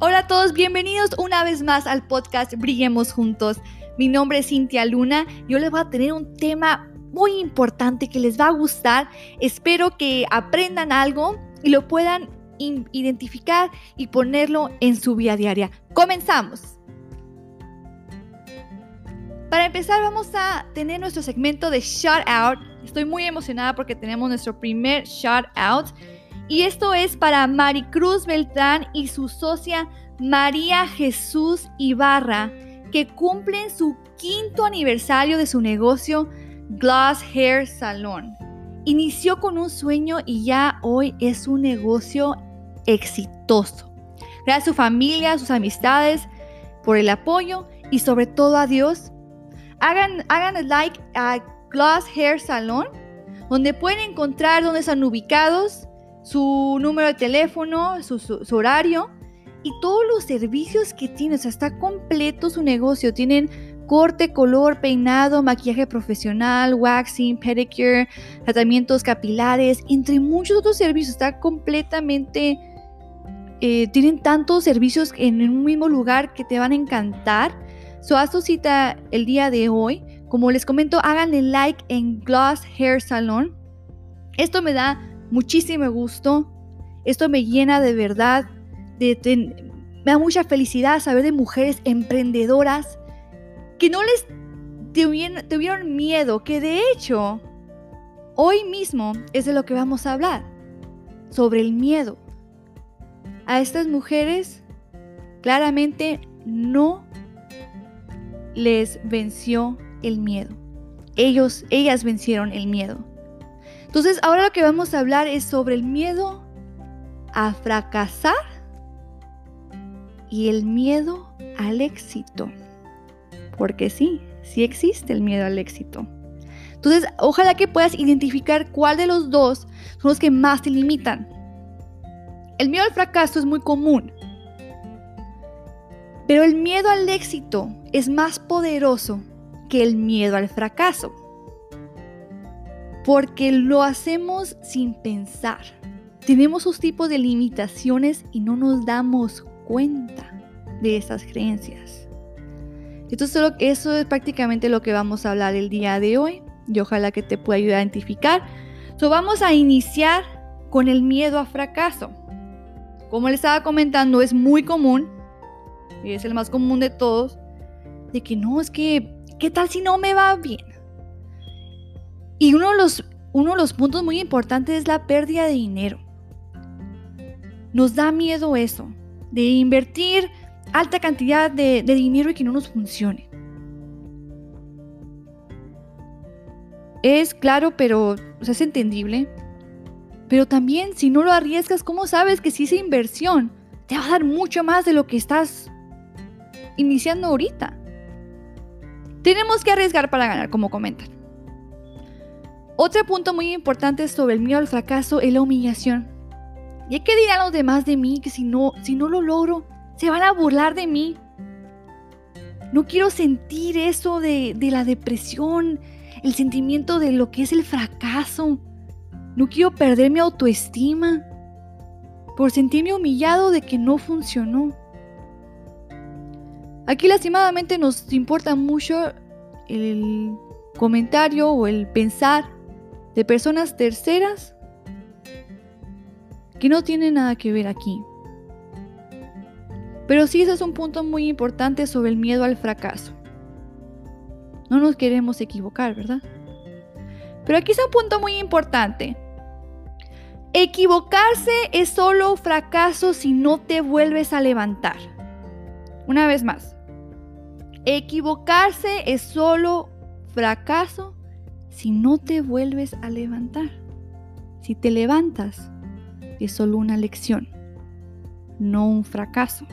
Hola a todos, bienvenidos una vez más al podcast Brillemos Juntos. Mi nombre es Cintia Luna y yo les voy a tener un tema muy importante que les va a gustar. Espero que aprendan algo y lo puedan identificar y ponerlo en su vida diaria. Comenzamos. Para empezar vamos a tener nuestro segmento de shout out. Estoy muy emocionada porque tenemos nuestro primer shout out. Y esto es para Maricruz Beltrán y su socia María Jesús Ibarra, que cumplen su quinto aniversario de su negocio Glass Hair Salon. Inició con un sueño y ya hoy es un negocio exitoso. Gracias a su familia, a sus amistades, por el apoyo y sobre todo a Dios. Hagan, hagan like a Glass Hair Salon, donde pueden encontrar dónde están ubicados, su número de teléfono, su, horario y todos los servicios que tiene. O sea, está completo su negocio. Tienen corte, color, peinado, maquillaje profesional, waxing, pedicure, tratamientos capilares, entre muchos otros servicios. Está completamente... Eh, tienen tantos servicios en un mismo lugar que te van a encantar. So, haz tu cita el día de hoy. Como les comento, háganle like en Gloss Hair Salon. Esto me da muchísimo gusto. Esto me llena de verdad, de, me da mucha felicidad saber de mujeres emprendedoras que no les tuvieron, tuvieron miedo, que de hecho hoy mismo es de lo que vamos a hablar, sobre el miedo. A estas mujeres claramente no les venció el miedo. Ellos, ellas vencieron el miedo. Entonces, ahora lo que vamos a hablar es sobre el miedo a fracasar y el miedo al éxito. Porque sí, sí existe el miedo al éxito. Entonces, ojalá que puedas identificar cuál de los dos son los que más te limitan. El miedo al fracaso es muy común, pero el miedo al éxito es más poderoso que el miedo al fracaso porque lo hacemos sin pensar. Tenemos esos tipos de limitaciones y no nos damos cuenta de esas creencias. Entonces eso es prácticamente lo que vamos a hablar el día de hoy y ojalá que te pueda ayudar a identificar. So, vamos a iniciar con el miedo a fracaso. Como les estaba comentando, es muy común, y es el más común de todos, de que no, es que, ¿qué tal si no me va bien? Y uno de los, uno de los puntos muy importantes es la pérdida de dinero. Nos da miedo eso, de invertir alta cantidad de, dinero y que no nos funcione. Es claro, pero es entendible. Pero también si no lo arriesgas, ¿cómo sabes que si esa inversión te va a dar mucho más de lo que estás iniciando ahorita? Tenemos que arriesgar para ganar, como comentan. Otro punto muy importante sobre el miedo al fracaso es la humillación. ¿Y qué dirán los demás de mí que si no, si no lo logro, se van a burlar de mí? No quiero sentir eso de, de la depresión, el sentimiento de lo que es el fracaso. No quiero perder mi autoestima por sentirme humillado de que no funcionó. Aquí lastimadamente nos importa mucho el comentario o el pensar de personas terceras que no tienen nada que ver aquí. Pero sí, ese es un punto muy importante sobre el miedo al fracaso. No nos queremos equivocar, ¿verdad? Pero aquí es un punto muy importante. Equivocarse es solo fracaso si no te vuelves a levantar. Una vez más. Equivocarse es solo fracaso si no te vuelves a levantar. Si te levantas, es solo una lección, no un fracaso.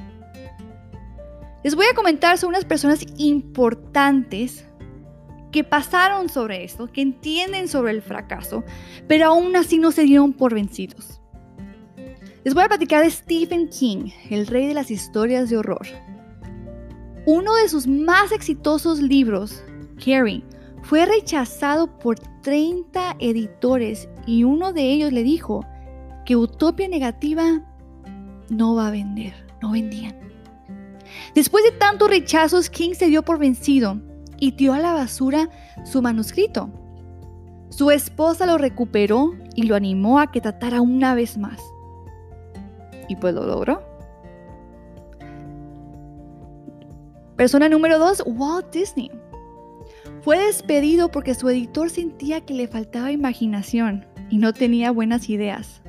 Les voy a comentar sobre unas personas importantes que pasaron sobre esto, que entienden sobre el fracaso, pero aún así no se dieron por vencidos. Les voy a platicar de Stephen King, el rey de las historias de horror. Uno de sus más exitosos libros, Carrie, fue rechazado por 30 editores y uno de ellos le dijo que Utopia Negativa no va a vender, no vendían. Después de tantos rechazos, King se dio por vencido y tiró a la basura su manuscrito. Su esposa lo recuperó y lo animó a que tratara una vez más. Y pues lo logró. Persona número 2, Walt Disney. Fue despedido porque su editor sentía que le faltaba imaginación y no tenía buenas ideas.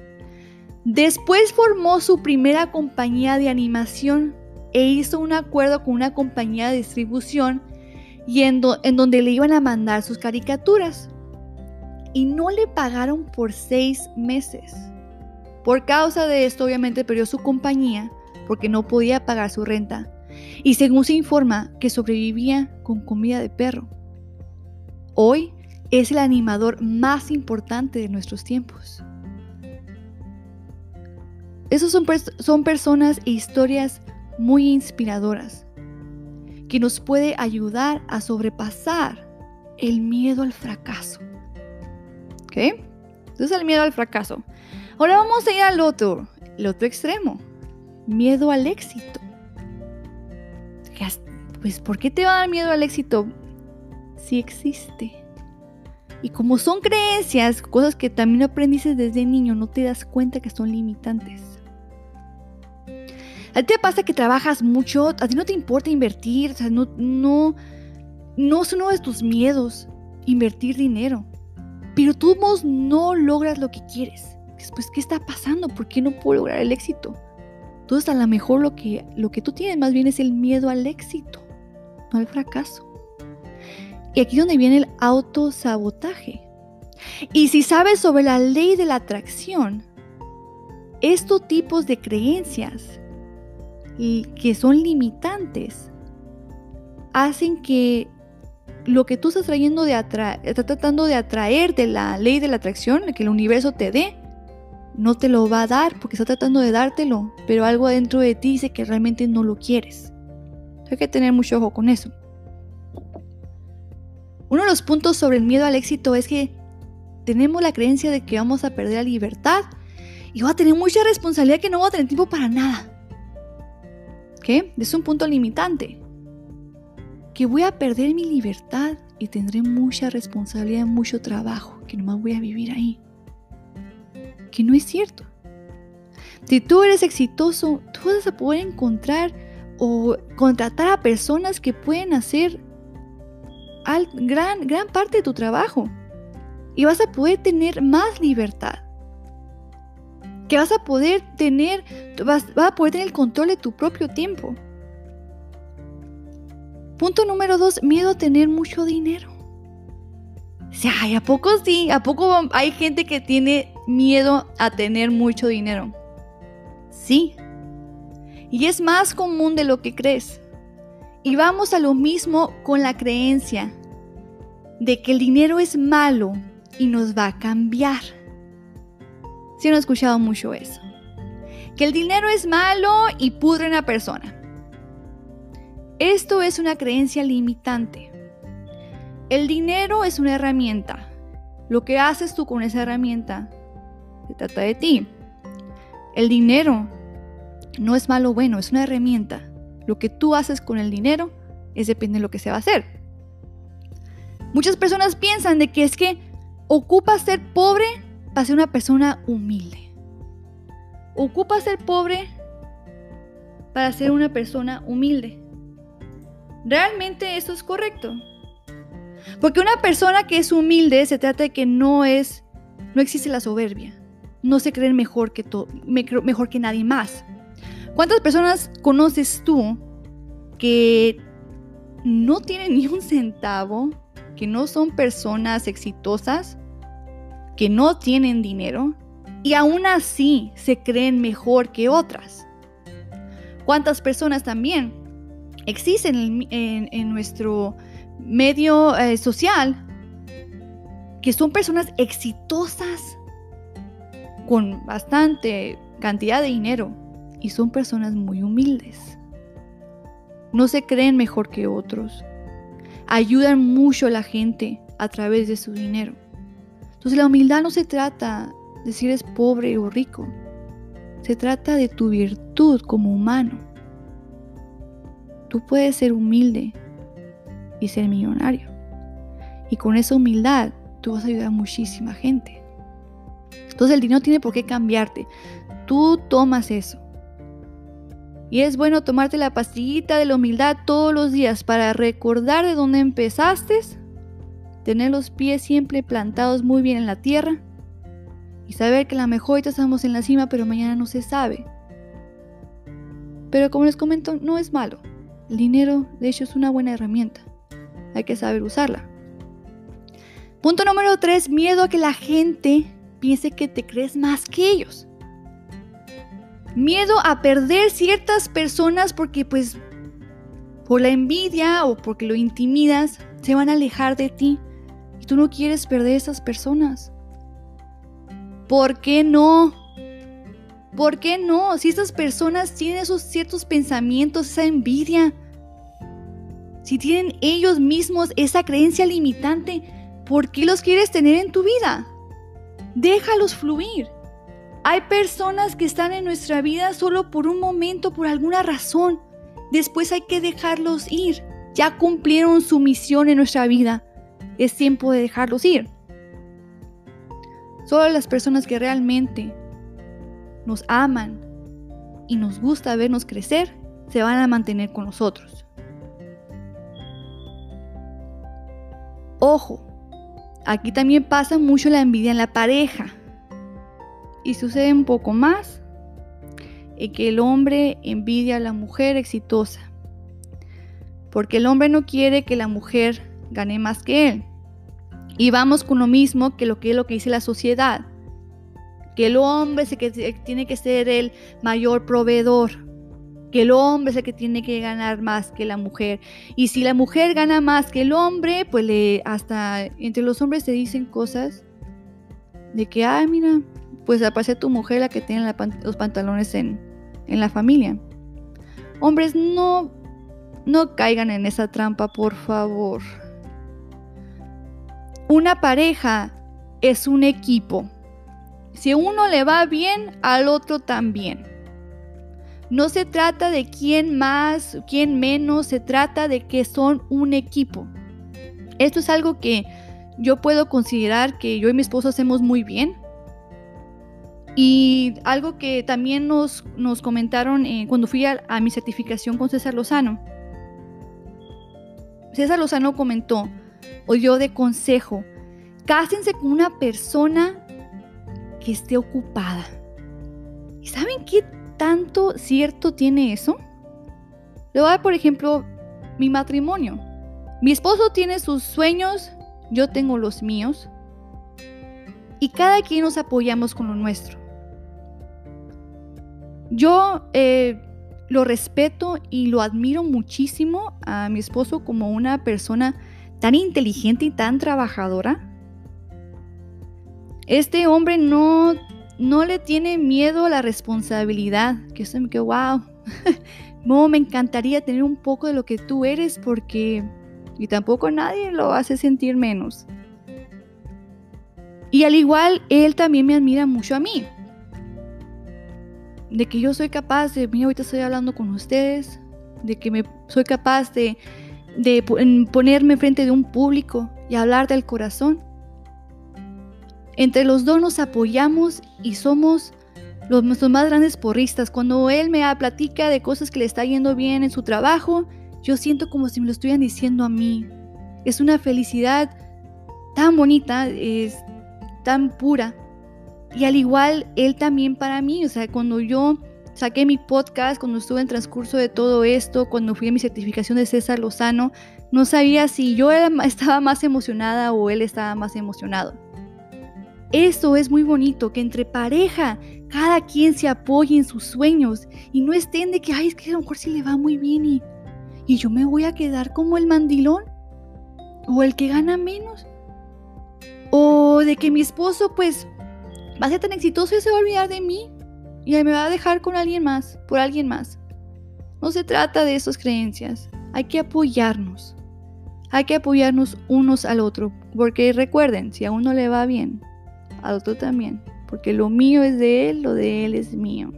Después formó su primera compañía de animación e hizo un acuerdo con una compañía de distribución y en, donde le iban a mandar sus caricaturas. Y no le pagaron por seis meses. Por causa de esto, obviamente perdió su compañía porque no podía pagar su renta. Y según se informa, que sobrevivía con comida de perro. Hoy es el animador más importante de nuestros tiempos. Esos son, son personas e historias muy inspiradoras que nos puede ayudar a sobrepasar el miedo al fracaso. ¿Ok? Entonces el miedo al fracaso. Ahora vamos a ir al otro, el otro extremo. Miedo al éxito. Pues ¿por qué te va a dar miedo al éxito si existe? Y como son creencias, cosas que también aprendiste desde niño, no te das cuenta que son limitantes. A ti te pasa que trabajas mucho, a ti no te importa invertir, o sea, no, no, no es uno de tus miedos invertir dinero. Pero tú no logras lo que quieres. Después, ¿qué está pasando? ¿Por qué no puedo lograr el éxito? Entonces, a lo mejor lo que, lo que tú tienes más bien es el miedo al éxito, no al fracaso. Y aquí es donde viene el autosabotaje. Y si sabes sobre la ley de la atracción, estos tipos de creencias y que son limitantes hacen que lo que tú estás trayendo de atraer, estás tratando de atraer de la ley de la atracción, que el universo te dé, no te lo va a dar porque está tratando de dártelo, pero algo adentro de ti dice que realmente no lo quieres. Hay que tener mucho ojo con eso. Uno de los puntos sobre el miedo al éxito es que tenemos la creencia de que vamos a perder la libertad y voy a tener mucha responsabilidad que no voy a tener tiempo para nada. ¿Qué? Es un punto limitante. Que voy a perder mi libertad y tendré mucha responsabilidad, mucho trabajo, que nomás voy a vivir ahí. Que no es cierto. Si tú eres exitoso, tú vas a poder encontrar o contratar a personas que pueden hacer gran, gran parte de tu trabajo. Y vas a poder tener más libertad que vas a poder tener, vas, a poder tener el control de tu propio tiempo. Punto número dos, miedo a tener mucho dinero. O ¿a poco sí? ¿A poco hay gente que tiene miedo a tener mucho dinero? Sí. Y es más común de lo que crees. Y vamos a lo mismo con la creencia de que el dinero es malo y nos va a cambiar. Si no he escuchado mucho eso. Que el dinero es malo y pudre una persona. Esto es una creencia limitante. El dinero es una herramienta. Lo que haces tú con esa herramienta se trata de ti. El dinero no es malo o bueno, es una herramienta. Lo que tú haces con el dinero es depende de lo que se va a hacer. Muchas personas piensan de que es que ocupa ser pobre para ser una persona humilde. Ocupa ser pobre para ser una persona humilde. ¿Realmente eso es correcto? Porque una persona que es humilde se trata de que no es, no existe la soberbia. No se creen mejor que, mejor que nadie más. ¿Cuántas personas conoces tú que no tienen ni un centavo, que no son personas exitosas, que no tienen dinero y aún así se creen mejor que otras. ¿Cuántas personas también existen en, nuestro medio eh, social que son personas exitosas con bastante cantidad de dinero y son personas muy humildes? No se creen mejor que otros. Ayudan mucho a la gente a través de su dinero. Entonces la humildad no se trata de si eres pobre o rico, se trata de tu virtud como humano. tú puedes ser humilde y ser millonario. Y con esa humildad tú vas a ayudar a muchísima gente. Entonces el dinero tiene por qué cambiarte. Tú tomas eso. Y es bueno tomarte la pastillita de la humildad todos los días para recordar de dónde empezaste, tener los pies siempre plantados muy bien en la tierra y saber que la mejor ahorita estamos en la cima, pero mañana no se sabe. Pero como les comento, no es malo. El dinero, de hecho, es una buena herramienta. Hay que saber usarla. Punto número 3, miedo a que la gente piense que te crees más que ellos. Miedo a perder ciertas personas porque pues por la envidia o porque lo intimidas, se van a alejar de ti. Y tú no quieres perder esas personas. ¿Por qué no? ¿Por qué no? Si estas personas tienen esos ciertos pensamientos, esa envidia, si tienen ellos mismos esa creencia limitante, ¿por qué los quieres tener en tu vida? Déjalos fluir. Hay personas que están en nuestra vida solo por un momento, por alguna razón. Después hay que dejarlos ir. Ya cumplieron su misión en nuestra vida. Es tiempo de dejarlos ir. Solo las personas que realmente nos aman y nos gusta vernos crecer se van a mantener con nosotros. Ojo, Aquí también pasa mucho la envidia en la pareja. Y sucede un poco más en que el hombre envidia a la mujer exitosa. Porque el hombre no quiere que la mujer gane más que él. Y vamos con lo mismo que lo que es lo que dice la sociedad. Que el hombre que tiene que ser el mayor proveedor que el hombre es el que tiene que ganar más que la mujer. Y si la mujer gana más que el hombre, pues hasta entre los hombres se dicen cosas de que, ay, mira, pues aparece tu mujer la que tiene los pantalones en, en la familia. Hombres, no, no caigan en esa trampa, por favor. Una pareja es un equipo. Si uno le va bien, al otro también. No se trata de quién más, quién menos, se trata de que son un equipo. Esto es algo que yo puedo considerar que yo y mi esposo hacemos muy bien. Y algo que también nos, nos comentaron eh, cuando fui a, mi certificación con César Lozano. César Lozano comentó o dio de consejo, cásense con una persona que esté ocupada. ¿Y saben qué tanto cierto tiene eso? Le voy a dar, por ejemplo, mi matrimonio. Mi esposo tiene sus sueños, yo tengo los míos. Y cada quien nos apoyamos con lo nuestro. Yo eh, lo respeto y lo admiro muchísimo a mi esposo como una persona tan inteligente y tan trabajadora. Este hombre no no le tiene miedo a la responsabilidad. Que eso me quedó, wow. no, me encantaría tener un poco de lo que tú eres porque... Y tampoco nadie lo hace sentir menos. Y al igual, él también me admira mucho a mí. De que yo soy capaz de, mira, ahorita estoy hablando con ustedes, de que me, soy capaz de, de ponerme frente de un público y hablar del corazón. Entre los dos nos apoyamos y somos los, más grandes porristas. Cuando él me platica de cosas que le está yendo bien en su trabajo, yo siento como si me lo estuvieran diciendo a mí. Es una felicidad tan bonita, es tan pura. Y al igual, él también para mí, o sea, cuando yo saqué mi podcast, cuando estuve en transcurso de todo esto, cuando fui a mi certificación de César Lozano, no sabía si yo estaba más emocionada o él estaba más emocionado. Eso es muy bonito, que entre pareja cada quien se apoye en sus sueños y no estén de que, ay, es que a lo mejor sí le va muy bien y, y yo me voy a quedar como el mandilón o el que gana menos. O de que mi esposo pues va a ser tan exitoso y se va a olvidar de mí y me va a dejar con alguien más, por alguien más. No se trata de esas creencias, hay que apoyarnos. Hay que apoyarnos unos al otro, porque recuerden, si a uno le va bien, al otro también, porque lo mío es de él, lo de él es mío.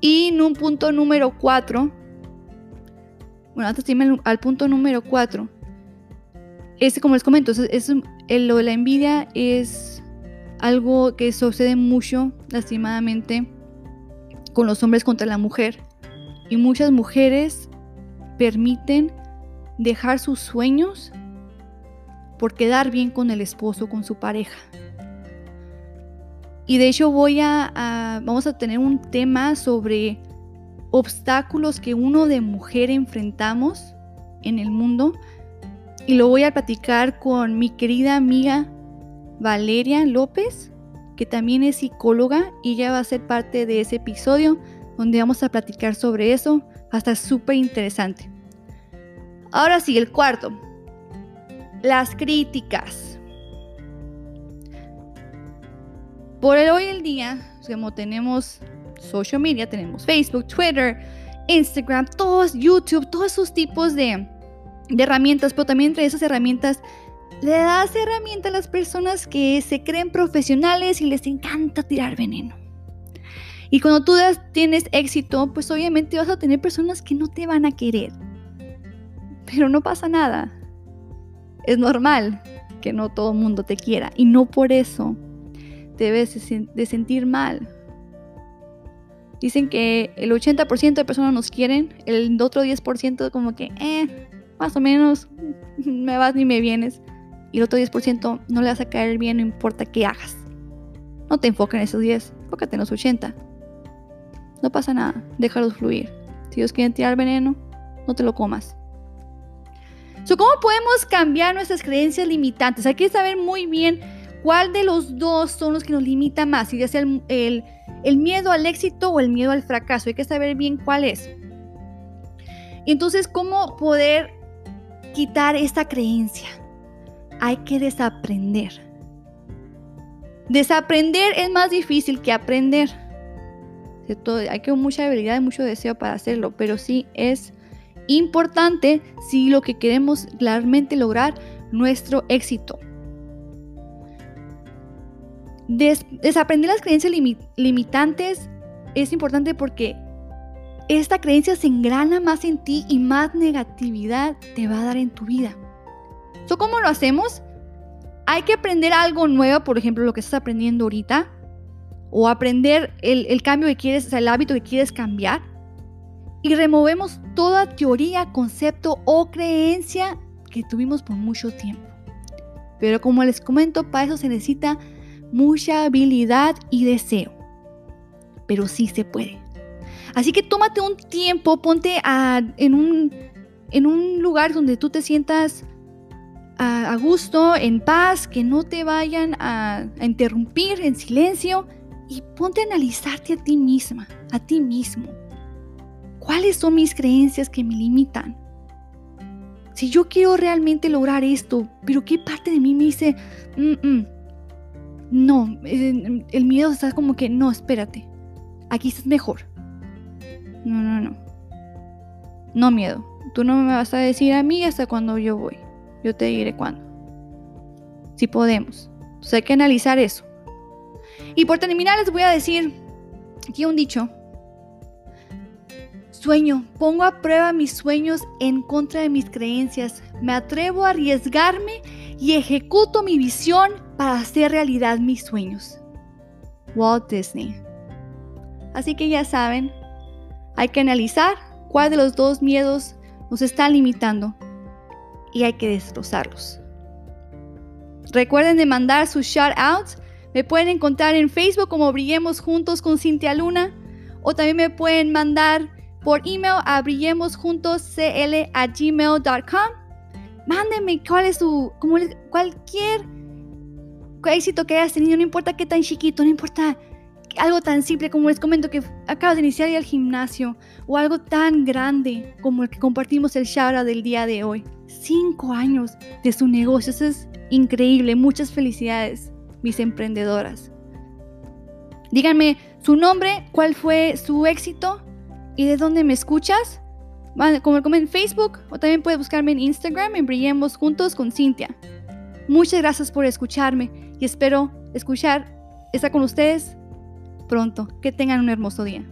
Y en un punto número 4, bueno, antes de irme al, punto número 4, este, como les comento, es, lo de la envidia es algo que sucede mucho, lastimadamente, con los hombres contra la mujer. Y muchas mujeres permiten dejar sus sueños por quedar bien con el esposo, con su pareja. Y de hecho voy a, vamos a tener un tema sobre obstáculos que uno de mujer enfrentamos en el mundo. Y lo voy a platicar con mi querida amiga Valeria López, que también es psicóloga y ella va a ser parte de ese episodio donde vamos a platicar sobre eso. Va a estar súper interesante. Ahora sí, el cuarto. Las críticas. Por el hoy el día, como tenemos social media, tenemos Facebook, Twitter, Instagram, todos, YouTube, todos esos tipos de, de herramientas, pero también entre esas herramientas le das herramientas a las personas que se creen profesionales y les encanta tirar veneno. Y cuando tú tienes éxito, pues obviamente vas a tener personas que no te van a querer. Pero no pasa nada. Es normal que no todo el mundo te quiera y no por eso debes de sentir mal. Dicen que el 80% de personas nos quieren, el otro 10% como que, eh, más o menos, me vas ni me vienes. Y el otro 10% no le vas a caer bien, no importa qué hagas. No te enfoques en esos 10, enfócate en los 80. No pasa nada, déjalos fluir. Si ellos quieren tirar veneno, no te lo comas. ¿Cómo podemos cambiar nuestras creencias limitantes? Hay que saber muy bien cuál de los dos son los que nos limita más, si es el, el, el miedo al éxito o el miedo al fracaso. Hay que saber bien cuál es. Entonces, ¿cómo poder quitar esta creencia? Hay que desaprender. Desaprender es más difícil que aprender. Hay que mucha habilidad y mucho deseo para hacerlo, pero sí es importante si lo que queremos claramente lograr nuestro éxito. desaprender las creencias limitantes es importante porque esta creencia se engrana más en ti y más negatividad te va a dar en tu vida. ¿Cómo lo hacemos? Hay que aprender algo nuevo, por ejemplo, lo que estás aprendiendo ahorita, o aprender el, el cambio que quieres, o sea, el hábito que quieres cambiar y removemos toda teoría, concepto o creencia que tuvimos por mucho tiempo. Pero como les comento, para eso se necesita mucha habilidad y deseo. Pero sí se puede. Así que tómate un tiempo, ponte en, un, en un lugar donde tú te sientas a, gusto, en paz, que no te vayan a, a interrumpir en silencio y ponte a analizarte a ti misma, a ti mismo. ¿Cuáles son mis creencias que me limitan? Si yo quiero realmente lograr esto, pero ¿qué parte de mí me dice, no, eh, el miedo está como que, no, espérate, aquí estás mejor. No, no, no. No miedo. Tú no me vas a decir a mí hasta cuando yo voy. Yo te diré cuándo. Si podemos. Entonces hay que analizar eso. Y por terminar les voy a decir aquí un dicho Sueño, pongo a prueba mis sueños en contra de mis creencias. Me atrevo a arriesgarme y ejecuto mi visión para hacer realidad mis sueños. Walt Disney. Así que ya saben, hay que analizar cuál de los dos miedos nos están limitando y hay que destrozarlos. Recuerden de mandar sus shout outs. Me pueden encontrar en Facebook como Brillemos Juntos con Cintia Luna o también me pueden mandar por email a brillemosjuntoscl@gmail.com. Mándenme cuál es su, cualquier éxito que hayas tenido, no importa qué tan chiquito, no importa algo tan simple como les comento que acabas de iniciar el gimnasio o algo tan grande como el que compartimos el Shara del día de hoy. Cinco años de su negocio, eso es increíble. Muchas felicidades, mis emprendedoras. Díganme su nombre, cuál fue su éxito ¿Y de dónde me escuchas? Como, como en Facebook o también puedes buscarme en Instagram en Brillemos Juntos con Cintia. Muchas gracias por escucharme y espero escuchar, estar con ustedes pronto. Que tengan un hermoso día.